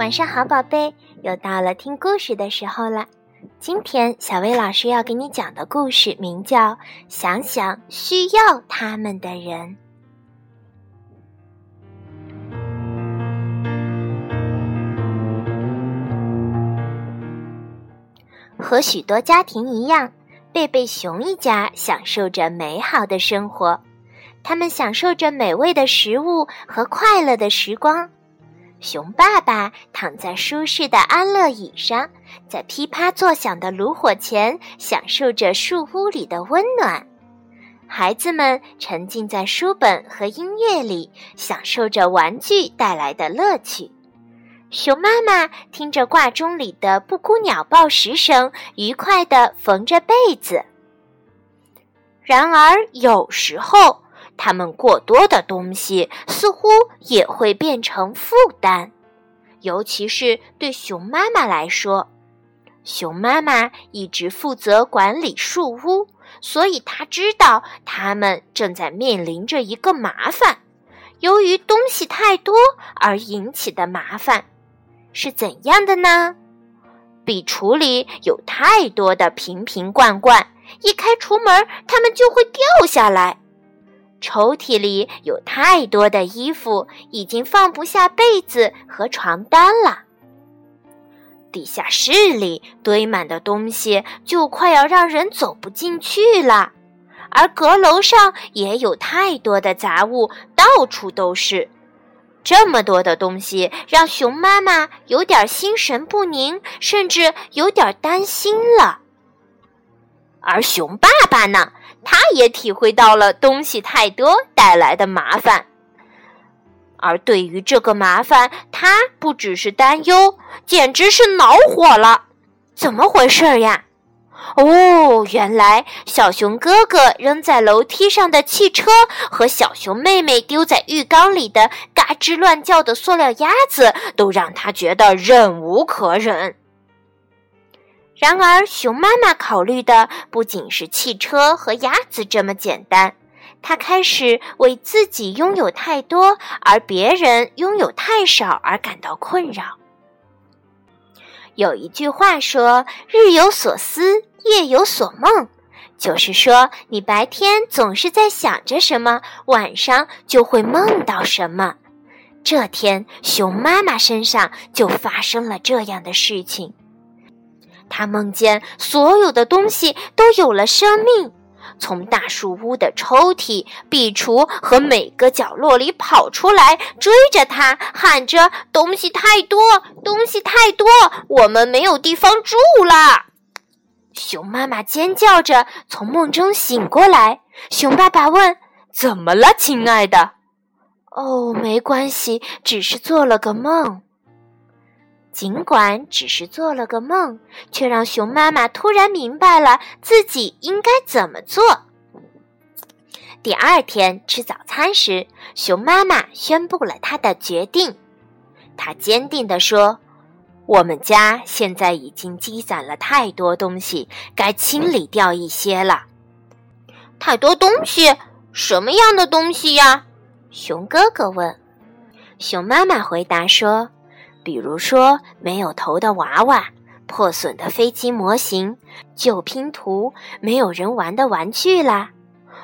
晚上好，宝贝，又到了听故事的时候了。今天小薇老师要给你讲的故事名叫《想想需要他们的人》。和许多家庭一样，贝贝熊一家享受着美好的生活，他们享受着美味的食物和快乐的时光。熊爸爸躺在舒适的安乐椅上，在噼啪作响的炉火前，享受着树屋里的温暖。孩子们沉浸在书本和音乐里，享受着玩具带来的乐趣。熊妈妈听着挂钟里的布谷鸟报时声，愉快地缝着被子。然而，有时候。他们过多的东西似乎也会变成负担，尤其是对熊妈妈来说。熊妈妈一直负责管理树屋，所以她知道他们正在面临着一个麻烦。由于东西太多而引起的麻烦是怎样的呢？壁橱里有太多的瓶瓶罐罐，一开橱门，它们就会掉下来。抽屉里有太多的衣服，已经放不下被子和床单了。地下室里堆满的东西就快要让人走不进去了，而阁楼上也有太多的杂物，到处都是。这么多的东西让熊妈妈有点心神不宁，甚至有点担心了。而熊爸爸呢？他也体会到了东西太多带来的麻烦，而对于这个麻烦，他不只是担忧，简直是恼火了。怎么回事呀？哦，原来小熊哥哥扔在楼梯上的汽车和小熊妹妹丢在浴缸里的嘎吱乱叫的塑料鸭子，都让他觉得忍无可忍。然而，熊妈妈考虑的不仅是汽车和鸭子这么简单，她开始为自己拥有太多而别人拥有太少而感到困扰。有一句话说：“日有所思，夜有所梦”，就是说，你白天总是在想着什么，晚上就会梦到什么。这天，熊妈妈身上就发生了这样的事情。他梦见所有的东西都有了生命，从大树屋的抽屉、壁橱和每个角落里跑出来，追着他，喊着：“东西太多，东西太多，我们没有地方住了！”熊妈妈尖叫着从梦中醒过来。熊爸爸问：“怎么了，亲爱的？”“哦，没关系，只是做了个梦。”尽管只是做了个梦，却让熊妈妈突然明白了自己应该怎么做。第二天吃早餐时，熊妈妈宣布了她的决定。她坚定地说：“我们家现在已经积攒了太多东西，该清理掉一些了。”太多东西？什么样的东西呀？熊哥哥问。熊妈妈回答说。比如说，没有头的娃娃、破损的飞机模型、旧拼图、没有人玩的玩具啦，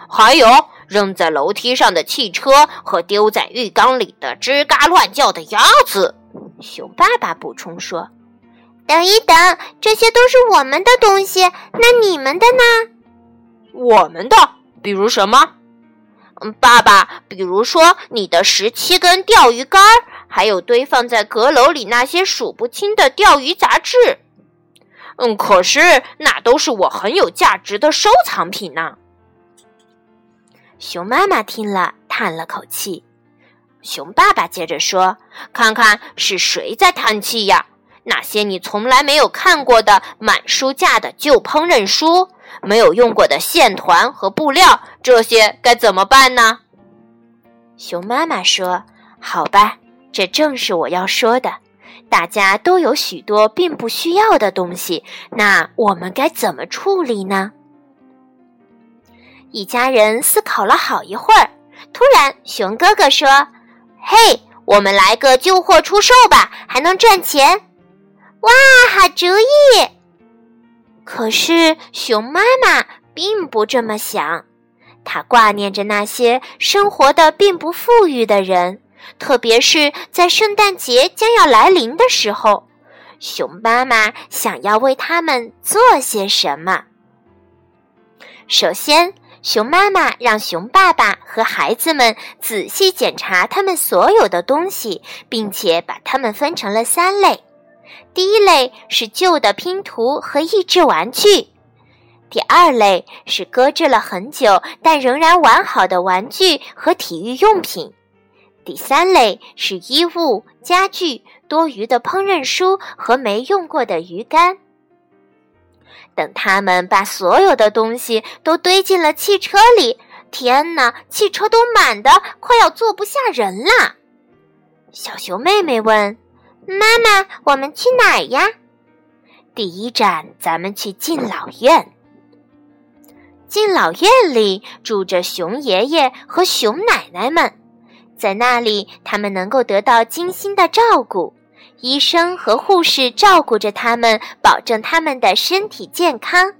还有扔在楼梯上的汽车和丢在浴缸里的吱嘎乱叫的鸭子。熊爸爸补充说：“等一等，这些都是我们的东西，那你们的呢？”我们的，比如什么？嗯，爸爸，比如说你的十七根钓鱼竿。还有堆放在阁楼里那些数不清的钓鱼杂志，嗯，可是那都是我很有价值的收藏品呢。熊妈妈听了，叹了口气。熊爸爸接着说：“看看是谁在叹气呀？那些你从来没有看过的满书架的旧烹饪书，没有用过的线团和布料，这些该怎么办呢？”熊妈妈说：“好吧。”这正是我要说的，大家都有许多并不需要的东西，那我们该怎么处理呢？一家人思考了好一会儿，突然，熊哥哥说：“嘿，我们来个旧货出售吧，还能赚钱。哇，好主意！可是熊妈妈并不这么想，她挂念着那些生活的并不富裕的人，特别是在圣诞节将要来临的时候，熊妈妈想要为他们做些什么。首先，熊妈妈让熊爸爸和孩子们仔细检查他们所有的东西，并且把它们分成了三类。第一类是旧的拼图和益智玩具，第二类是搁置了很久但仍然完好的玩具和体育用品，第三类是衣物、家具、多余的烹饪书和没用过的鱼竿。等他们把所有的东西都堆进了汽车里，天哪，汽车都满的快要坐不下人啦！小熊妹妹问。妈妈，我们去哪儿呀？第一站，咱们去敬老院。敬老院里住着熊爷爷和熊奶奶们，在那里，他们能够得到精心的照顾，医生和护士照顾着他们，保证他们的身体健康。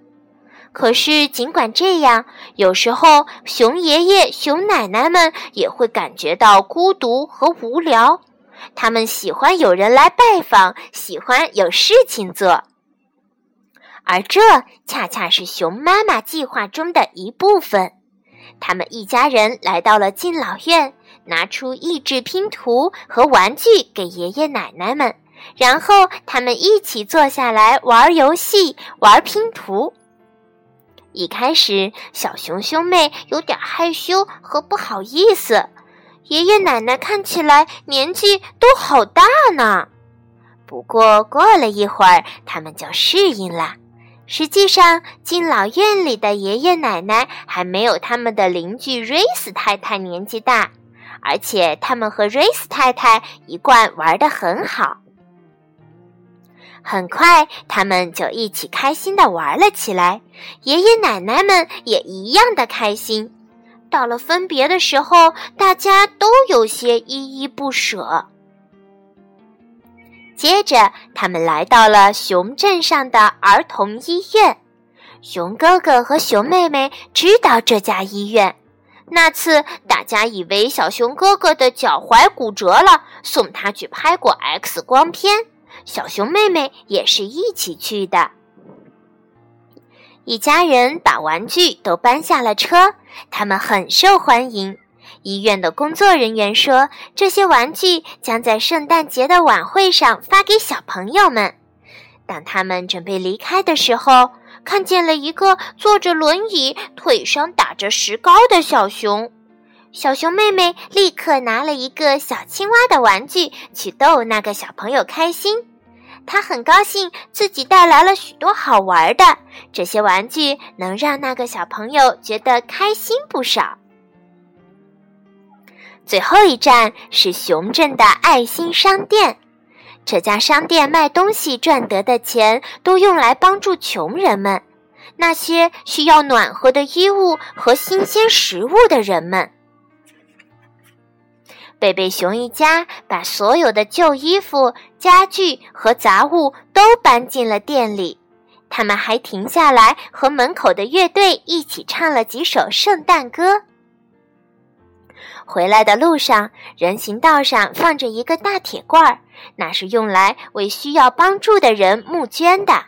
可是，尽管这样，有时候熊爷爷、熊奶奶们也会感觉到孤独和无聊。他们喜欢有人来拜访，喜欢有事情做，而这恰恰是熊妈妈计划中的一部分。他们一家人来到了敬老院，拿出益智拼图和玩具给爷爷奶奶们，然后他们一起坐下来玩游戏、玩拼图。一开始，小熊兄妹有点害羞和不好意思。爷爷奶奶看起来年纪都好大呢，不过过了一会儿，他们就适应了。实际上，敬老院里的爷爷奶奶还没有他们的邻居瑞斯太太年纪大，而且他们和瑞斯太太一贯玩得很好。很快，他们就一起开心地玩了起来，爷爷奶奶们也一样的开心。到了分别的时候，大家都有些依依不舍。接着，他们来到了熊镇上的儿童医院。熊哥哥和熊妹妹知道这家医院。那次，大家以为小熊哥哥的脚踝骨折了，送他去拍过 X 光片。小熊妹妹也是一起去的。一家人把玩具都搬下了车，他们很受欢迎。医院的工作人员说，这些玩具将在圣诞节的晚会上发给小朋友们。当他们准备离开的时候，看见了一个坐着轮椅、腿上打着石膏的小熊。小熊妹妹立刻拿了一个小青蛙的玩具去逗那个小朋友开心。她很高兴自己带来了许多好玩的，这些玩具能让那个小朋友觉得开心不少。最后一站是熊镇的爱心商店，这家商店卖东西赚得的钱都用来帮助穷人们，那些需要暖和的衣物和新鲜食物的人们。贝贝熊一家把所有的旧衣服、家具和杂物都搬进了店里。他们还停下来和门口的乐队一起唱了几首圣诞歌。回来的路上，人行道上放着一个大铁罐，那是用来为需要帮助的人募捐的。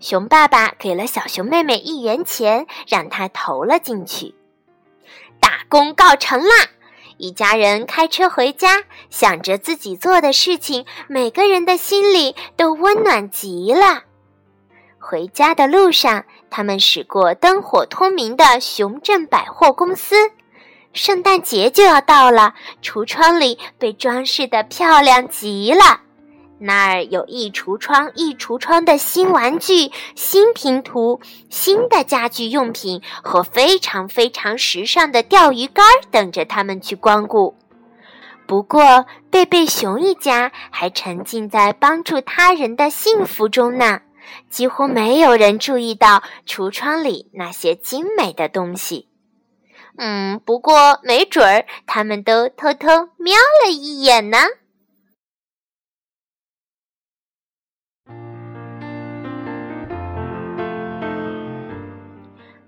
熊爸爸给了小熊妹妹一元钱，让她投了进去。大功告成啦！一家人开车回家，想着自己做的事情，每个人的心里都温暖极了。回家的路上，他们驶过灯火通明的熊镇百货公司。圣诞节就要到了，橱窗里被装饰的漂亮极了。那儿有一橱窗一橱窗的新玩具、新拼图、新的家具用品和非常非常时尚的钓鱼竿等着他们去光顾。不过，贝贝熊一家还沉浸在帮助他人的幸福中呢，几乎没有人注意到橱窗里那些精美的东西。嗯，不过没准儿他们都偷偷瞄了一眼呢。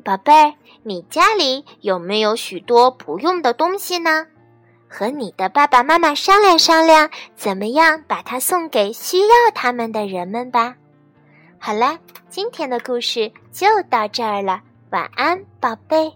宝贝儿，你家里有没有许多不用的东西呢？和你的爸爸妈妈商量商量，怎么样把它送给需要他们的人们吧。好了，今天的故事就到这儿了，晚安，宝贝。